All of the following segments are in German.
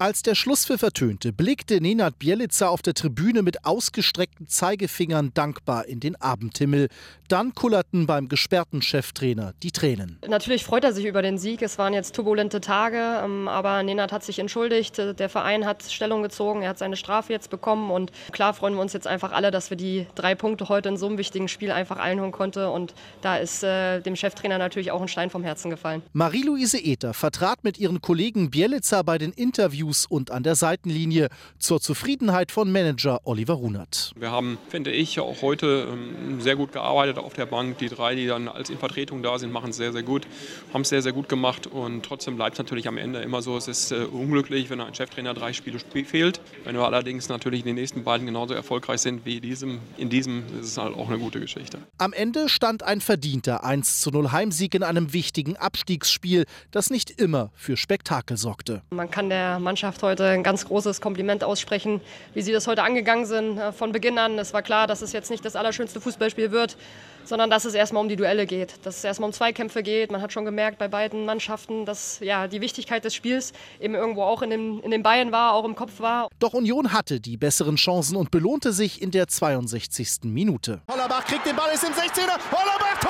Als der Schlusspfiff ertönte, blickte Nenad Bielica auf der Tribüne mit ausgestreckten Zeigefingern dankbar in den Abendhimmel. Dann kullerten beim gesperrten Cheftrainer die Tränen. Natürlich freut er sich über den Sieg. Es waren jetzt turbulente Tage, ähm, aber Nenad hat sich entschuldigt. Der Verein hat Stellung gezogen. Er hat seine Strafe jetzt bekommen. Und klar freuen wir uns jetzt einfach alle, dass wir die drei Punkte heute in so einem wichtigen Spiel einfach einholen konnten. Und da ist äh, dem Cheftrainer natürlich auch ein Stein vom Herzen gefallen. Marie-Louise Ether vertrat mit ihren Kollegen Bielica bei den Interviews Interviews und an der Seitenlinie zur Zufriedenheit von Manager Oliver Runert. Wir haben, finde ich, auch heute ähm, sehr gut gearbeitet auf der Bank. Die drei, die dann als in Vertretung da sind, machen es sehr, sehr gut, haben es sehr, sehr gut gemacht und trotzdem bleibt es natürlich am Ende immer so, es ist äh, unglücklich, wenn ein Cheftrainer drei Spiele fehlt. Wenn wir allerdings natürlich in den nächsten beiden genauso erfolgreich sind wie diesem, in diesem, ist es halt auch eine gute Geschichte. Am Ende stand ein verdienter 1 zu 0 Heimsieg in einem wichtigen Abstiegsspiel, das nicht immer für Spektakel sorgte. Man kann der Mannschaft Mannschaft heute ein ganz großes Kompliment aussprechen, wie sie das heute angegangen sind. Äh, von Beginn an, es war klar, dass es jetzt nicht das allerschönste Fußballspiel wird, sondern dass es erstmal um die Duelle geht, dass es erstmal um Zweikämpfe geht. Man hat schon gemerkt bei beiden Mannschaften, dass ja, die Wichtigkeit des Spiels eben irgendwo auch in den, in den Beinen war, auch im Kopf war. Doch Union hatte die besseren Chancen und belohnte sich in der 62. Minute. Hollerbach kriegt den Ball, ist im 16er. Hollerbach!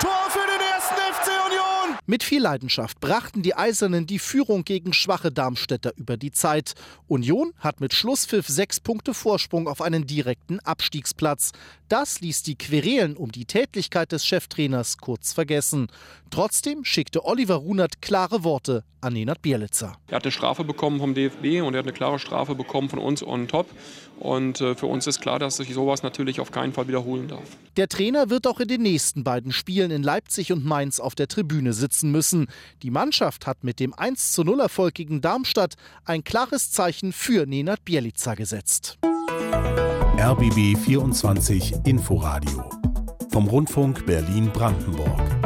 Tor für den ersten FC Union! Mit viel Leidenschaft brachten die Eisernen die Führung gegen schwache Darmstädter über die Zeit. Union hat mit Schlusspfiff sechs Punkte Vorsprung auf einen direkten Abstiegsplatz. Das ließ die Querelen um die Tätigkeit des Cheftrainers kurz vergessen. Trotzdem schickte Oliver Runert klare Worte an Nenad Bielica. Er hat eine Strafe bekommen vom DFB und er hat eine klare Strafe bekommen von uns on top. Und äh, für uns ist klar, dass sich sowas natürlich auf keinen Fall wiederholen darf. Der Trainer wird auch in den nächsten beiden Spielen in Leipzig und Mainz auf der Tribüne sitzen müssen. Die Mannschaft hat mit dem 1 zu 0 Erfolg gegen Darmstadt ein klares Zeichen für Nenad Bielica gesetzt. RBB 24 Inforadio vom Rundfunk Berlin-Brandenburg.